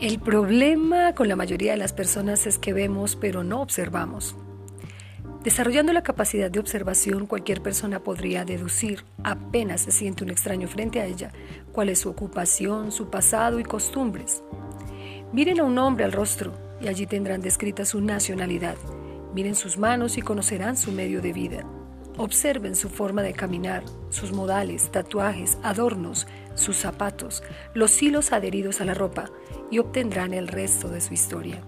El problema con la mayoría de las personas es que vemos pero no observamos. Desarrollando la capacidad de observación, cualquier persona podría deducir, apenas se siente un extraño frente a ella, cuál es su ocupación, su pasado y costumbres. Miren a un hombre al rostro y allí tendrán descrita su nacionalidad. Miren sus manos y conocerán su medio de vida. Observen su forma de caminar, sus modales, tatuajes, adornos, sus zapatos, los hilos adheridos a la ropa y obtendrán el resto de su historia.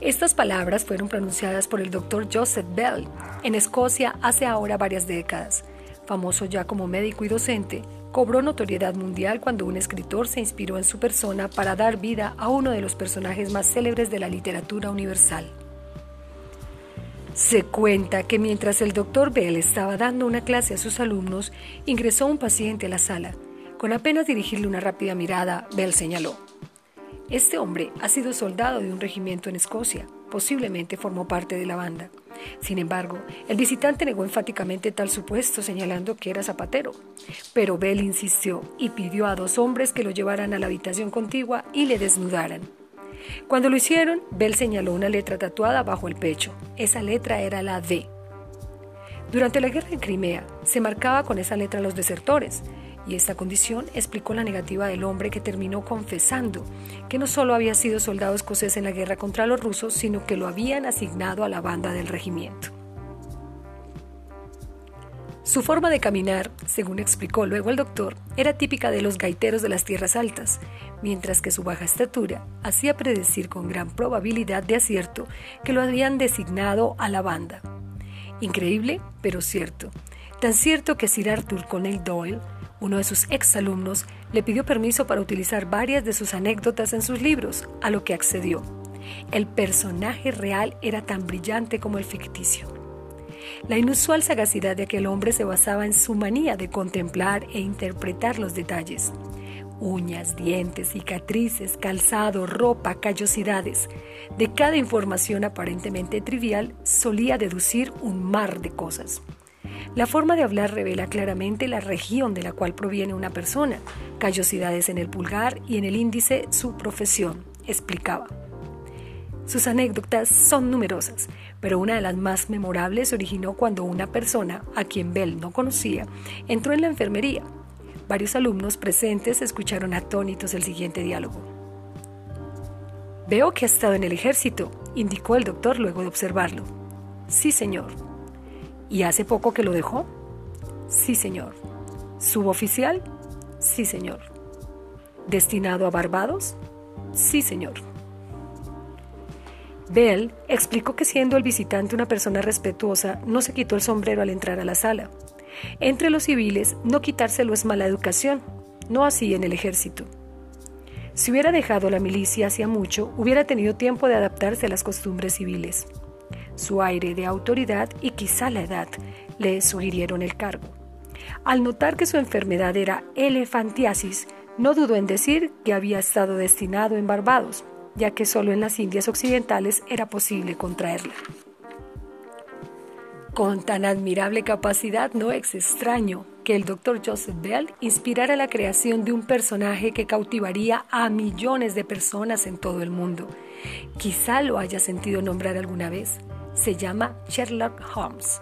Estas palabras fueron pronunciadas por el doctor Joseph Bell en Escocia hace ahora varias décadas. Famoso ya como médico y docente, cobró notoriedad mundial cuando un escritor se inspiró en su persona para dar vida a uno de los personajes más célebres de la literatura universal. Se cuenta que mientras el doctor Bell estaba dando una clase a sus alumnos, ingresó un paciente a la sala. Con apenas dirigirle una rápida mirada, Bell señaló, este hombre ha sido soldado de un regimiento en Escocia, posiblemente formó parte de la banda. Sin embargo, el visitante negó enfáticamente tal supuesto, señalando que era zapatero. Pero Bell insistió y pidió a dos hombres que lo llevaran a la habitación contigua y le desnudaran. Cuando lo hicieron, Bell señaló una letra tatuada bajo el pecho. Esa letra era la D. Durante la guerra en Crimea, se marcaba con esa letra los desertores, y esta condición explicó la negativa del hombre que terminó confesando que no solo había sido soldado escocés en la guerra contra los rusos, sino que lo habían asignado a la banda del regimiento. Su forma de caminar, según explicó luego el doctor, era típica de los gaiteros de las tierras altas, mientras que su baja estatura hacía predecir con gran probabilidad de acierto que lo habían designado a la banda. Increíble, pero cierto. Tan cierto que Sir Arthur Conan Doyle uno de sus exalumnos le pidió permiso para utilizar varias de sus anécdotas en sus libros, a lo que accedió. El personaje real era tan brillante como el ficticio. La inusual sagacidad de aquel hombre se basaba en su manía de contemplar e interpretar los detalles. Uñas, dientes, cicatrices, calzado, ropa, callosidades. De cada información aparentemente trivial solía deducir un mar de cosas. La forma de hablar revela claramente la región de la cual proviene una persona, callosidades en el pulgar y en el índice su profesión, explicaba. Sus anécdotas son numerosas, pero una de las más memorables se originó cuando una persona, a quien Bell no conocía, entró en la enfermería. Varios alumnos presentes escucharon atónitos el siguiente diálogo. Veo que ha estado en el ejército, indicó el doctor luego de observarlo. Sí, señor. ¿Y hace poco que lo dejó? Sí, señor. ¿Suboficial? Sí, señor. ¿Destinado a Barbados? Sí, señor. Bell explicó que siendo el visitante una persona respetuosa, no se quitó el sombrero al entrar a la sala. Entre los civiles, no quitárselo es mala educación, no así en el ejército. Si hubiera dejado la milicia hacía mucho, hubiera tenido tiempo de adaptarse a las costumbres civiles. Su aire de autoridad y quizá la edad le sugirieron el cargo. Al notar que su enfermedad era elefantiasis, no dudó en decir que había estado destinado en Barbados, ya que solo en las Indias Occidentales era posible contraerla. Con tan admirable capacidad no es extraño que el Dr. Joseph Bell inspirara la creación de un personaje que cautivaría a millones de personas en todo el mundo. Quizá lo haya sentido nombrar alguna vez se llama Sherlock Holmes.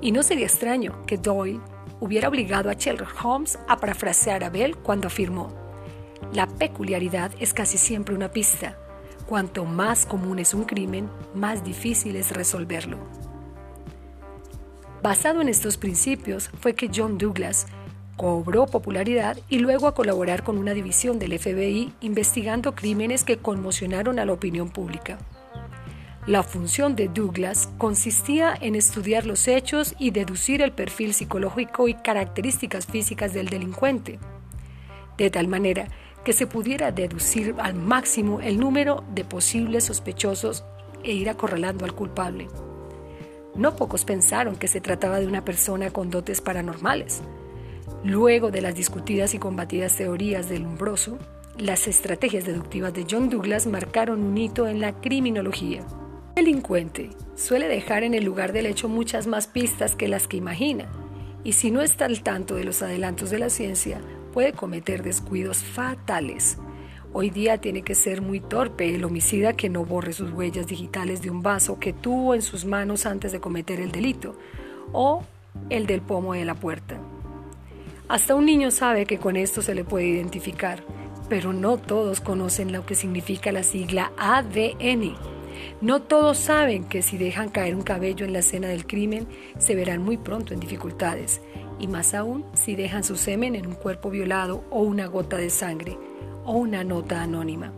Y no sería extraño que Doyle hubiera obligado a Sherlock Holmes a parafrasear a Bell cuando afirmó, la peculiaridad es casi siempre una pista. Cuanto más común es un crimen, más difícil es resolverlo. Basado en estos principios fue que John Douglas cobró popularidad y luego a colaborar con una división del FBI investigando crímenes que conmocionaron a la opinión pública. La función de Douglas consistía en estudiar los hechos y deducir el perfil psicológico y características físicas del delincuente, de tal manera que se pudiera deducir al máximo el número de posibles sospechosos e ir acorralando al culpable. No pocos pensaron que se trataba de una persona con dotes paranormales. Luego de las discutidas y combatidas teorías del umbroso, las estrategias deductivas de John Douglas marcaron un hito en la criminología. El delincuente suele dejar en el lugar del hecho muchas más pistas que las que imagina, y si no está al tanto de los adelantos de la ciencia, puede cometer descuidos fatales. Hoy día tiene que ser muy torpe el homicida que no borre sus huellas digitales de un vaso que tuvo en sus manos antes de cometer el delito, o el del pomo de la puerta. Hasta un niño sabe que con esto se le puede identificar, pero no todos conocen lo que significa la sigla ADN. No todos saben que si dejan caer un cabello en la escena del crimen, se verán muy pronto en dificultades, y más aún si dejan su semen en un cuerpo violado o una gota de sangre o una nota anónima.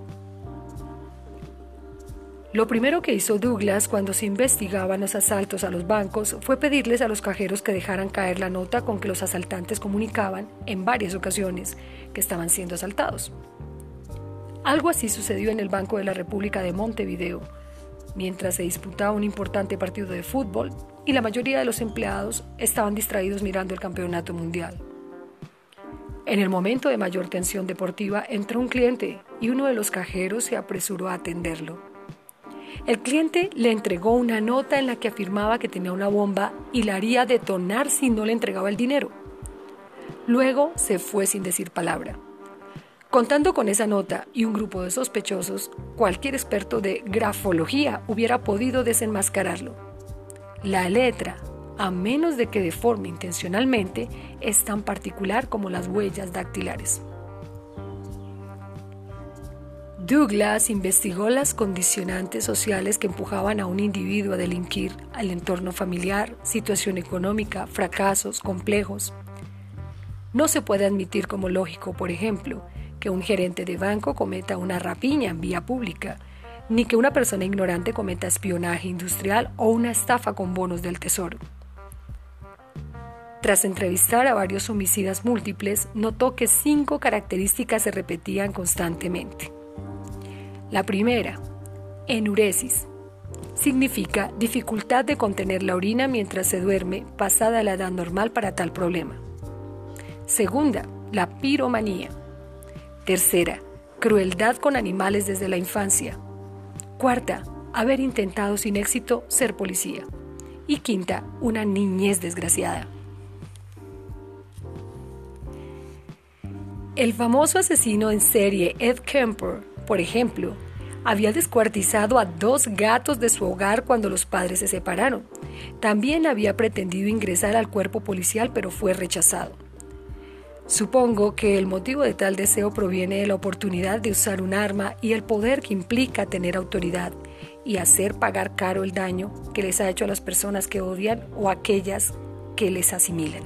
Lo primero que hizo Douglas cuando se investigaban los asaltos a los bancos fue pedirles a los cajeros que dejaran caer la nota con que los asaltantes comunicaban en varias ocasiones que estaban siendo asaltados. Algo así sucedió en el Banco de la República de Montevideo, mientras se disputaba un importante partido de fútbol y la mayoría de los empleados estaban distraídos mirando el campeonato mundial. En el momento de mayor tensión deportiva entró un cliente y uno de los cajeros se apresuró a atenderlo. El cliente le entregó una nota en la que afirmaba que tenía una bomba y la haría detonar si no le entregaba el dinero. Luego se fue sin decir palabra. Contando con esa nota y un grupo de sospechosos, cualquier experto de grafología hubiera podido desenmascararlo. La letra, a menos de que deforme intencionalmente, es tan particular como las huellas dactilares. Douglas investigó las condicionantes sociales que empujaban a un individuo a delinquir, al entorno familiar, situación económica, fracasos, complejos. No se puede admitir como lógico, por ejemplo, que un gerente de banco cometa una rapiña en vía pública, ni que una persona ignorante cometa espionaje industrial o una estafa con bonos del tesoro. Tras entrevistar a varios homicidas múltiples, notó que cinco características se repetían constantemente. La primera, enuresis. Significa dificultad de contener la orina mientras se duerme pasada la edad normal para tal problema. Segunda, la piromanía. Tercera, crueldad con animales desde la infancia. Cuarta, haber intentado sin éxito ser policía. Y quinta, una niñez desgraciada. El famoso asesino en serie Ed Kemper por ejemplo, había descuartizado a dos gatos de su hogar cuando los padres se separaron. También había pretendido ingresar al cuerpo policial, pero fue rechazado. Supongo que el motivo de tal deseo proviene de la oportunidad de usar un arma y el poder que implica tener autoridad y hacer pagar caro el daño que les ha hecho a las personas que odian o aquellas que les asimilan.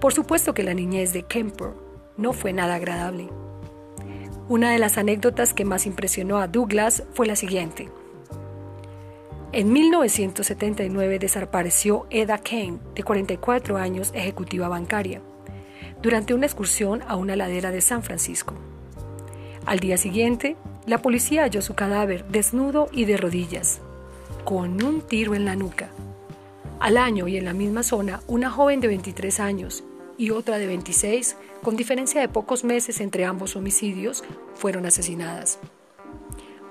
Por supuesto que la niñez de Kemper no fue nada agradable. Una de las anécdotas que más impresionó a Douglas fue la siguiente. En 1979 desapareció Eda Kane, de 44 años, ejecutiva bancaria, durante una excursión a una ladera de San Francisco. Al día siguiente, la policía halló su cadáver desnudo y de rodillas, con un tiro en la nuca. Al año y en la misma zona, una joven de 23 años y otra de 26 con diferencia de pocos meses entre ambos homicidios, fueron asesinadas.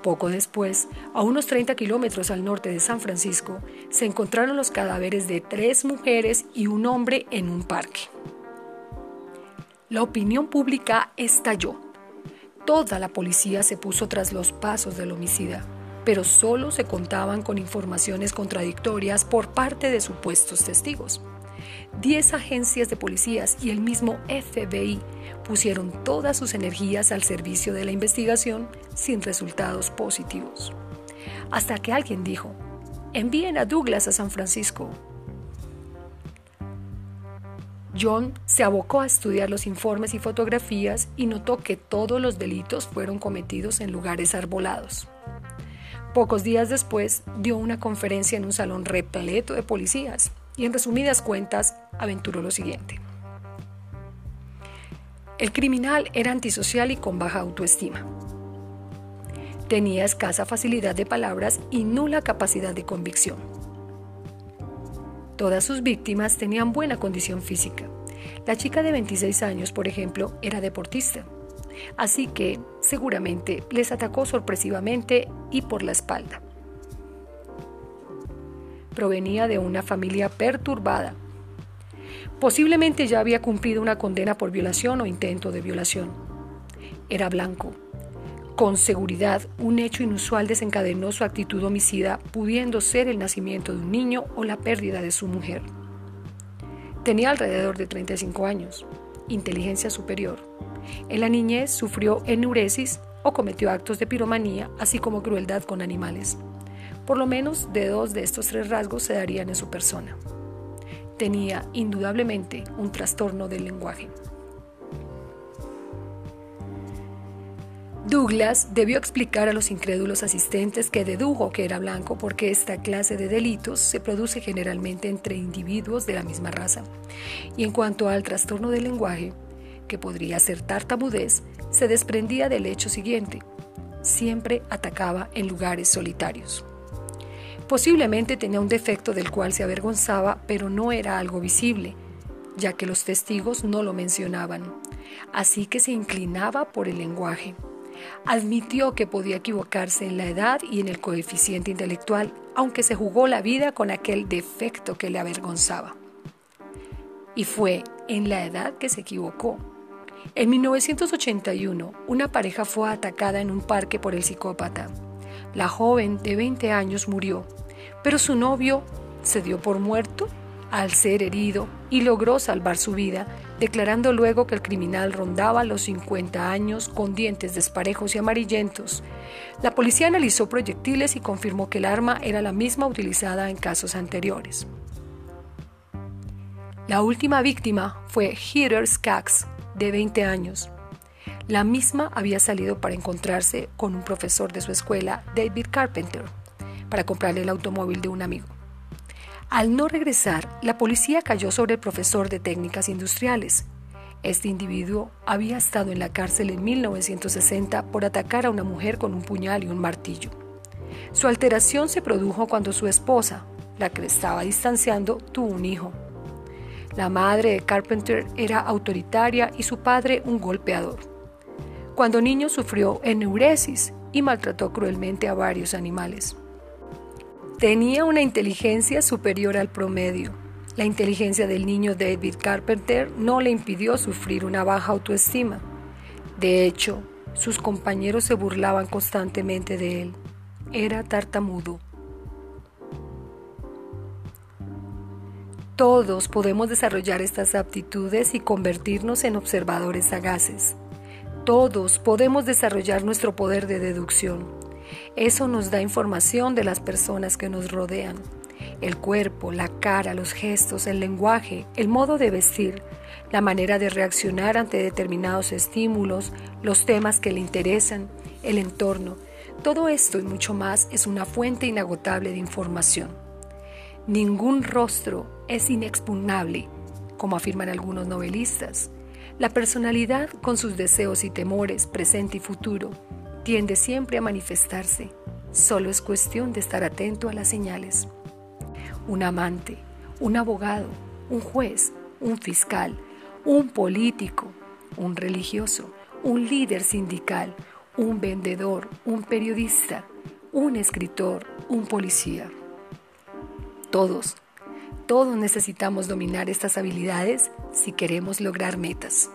Poco después, a unos 30 kilómetros al norte de San Francisco, se encontraron los cadáveres de tres mujeres y un hombre en un parque. La opinión pública estalló. Toda la policía se puso tras los pasos del homicida, pero solo se contaban con informaciones contradictorias por parte de supuestos testigos. Diez agencias de policías y el mismo FBI pusieron todas sus energías al servicio de la investigación sin resultados positivos. Hasta que alguien dijo, envíen a Douglas a San Francisco. John se abocó a estudiar los informes y fotografías y notó que todos los delitos fueron cometidos en lugares arbolados. Pocos días después dio una conferencia en un salón repleto de policías y en resumidas cuentas aventuró lo siguiente. El criminal era antisocial y con baja autoestima. Tenía escasa facilidad de palabras y nula capacidad de convicción. Todas sus víctimas tenían buena condición física. La chica de 26 años, por ejemplo, era deportista. Así que seguramente les atacó sorpresivamente y por la espalda provenía de una familia perturbada. Posiblemente ya había cumplido una condena por violación o intento de violación. Era blanco, Con seguridad, un hecho inusual desencadenó su actitud homicida, pudiendo ser el nacimiento de un niño o la pérdida de su mujer. Tenía alrededor de 35 años, inteligencia superior. En la niñez sufrió enuresis o cometió actos de piromanía, así como crueldad con animales. Por lo menos de dos de estos tres rasgos se darían en su persona. Tenía indudablemente un trastorno del lenguaje. Douglas debió explicar a los incrédulos asistentes que dedujo que era blanco porque esta clase de delitos se produce generalmente entre individuos de la misma raza. Y en cuanto al trastorno del lenguaje, que podría ser tartamudez, se desprendía del hecho siguiente. Siempre atacaba en lugares solitarios. Posiblemente tenía un defecto del cual se avergonzaba, pero no era algo visible, ya que los testigos no lo mencionaban. Así que se inclinaba por el lenguaje. Admitió que podía equivocarse en la edad y en el coeficiente intelectual, aunque se jugó la vida con aquel defecto que le avergonzaba. Y fue en la edad que se equivocó. En 1981, una pareja fue atacada en un parque por el psicópata. La joven de 20 años murió, pero su novio se dio por muerto al ser herido y logró salvar su vida, declarando luego que el criminal rondaba los 50 años con dientes desparejos y amarillentos. La policía analizó proyectiles y confirmó que el arma era la misma utilizada en casos anteriores. La última víctima fue Heather Skaggs, de 20 años. La misma había salido para encontrarse con un profesor de su escuela, David Carpenter, para comprarle el automóvil de un amigo. Al no regresar, la policía cayó sobre el profesor de técnicas industriales. Este individuo había estado en la cárcel en 1960 por atacar a una mujer con un puñal y un martillo. Su alteración se produjo cuando su esposa, la que estaba distanciando, tuvo un hijo. La madre de Carpenter era autoritaria y su padre un golpeador. Cuando niño sufrió eneuresis y maltrató cruelmente a varios animales. Tenía una inteligencia superior al promedio. La inteligencia del niño David Carpenter no le impidió sufrir una baja autoestima. De hecho, sus compañeros se burlaban constantemente de él. Era tartamudo. Todos podemos desarrollar estas aptitudes y convertirnos en observadores sagaces. Todos podemos desarrollar nuestro poder de deducción. Eso nos da información de las personas que nos rodean. El cuerpo, la cara, los gestos, el lenguaje, el modo de vestir, la manera de reaccionar ante determinados estímulos, los temas que le interesan, el entorno. Todo esto y mucho más es una fuente inagotable de información. Ningún rostro es inexpugnable, como afirman algunos novelistas. La personalidad, con sus deseos y temores, presente y futuro, tiende siempre a manifestarse. Solo es cuestión de estar atento a las señales. Un amante, un abogado, un juez, un fiscal, un político, un religioso, un líder sindical, un vendedor, un periodista, un escritor, un policía. Todos, todos necesitamos dominar estas habilidades si queremos lograr metas.